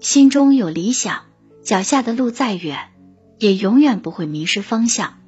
心中有理想脚下的路再远也永远不会迷失方向。